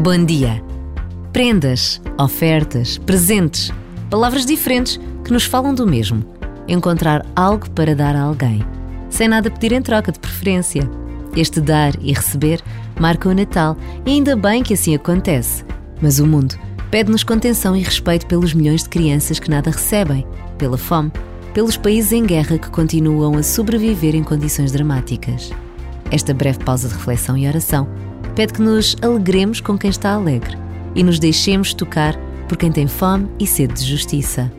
Bom dia. Prendas, ofertas, presentes, palavras diferentes que nos falam do mesmo. Encontrar algo para dar a alguém, sem nada pedir em troca de preferência. Este dar e receber marca o Natal e ainda bem que assim acontece. Mas o mundo pede-nos contenção e respeito pelos milhões de crianças que nada recebem, pela fome, pelos países em guerra que continuam a sobreviver em condições dramáticas. Esta breve pausa de reflexão e oração pede que nos alegremos com quem está alegre e nos deixemos tocar por quem tem fome e sede de justiça.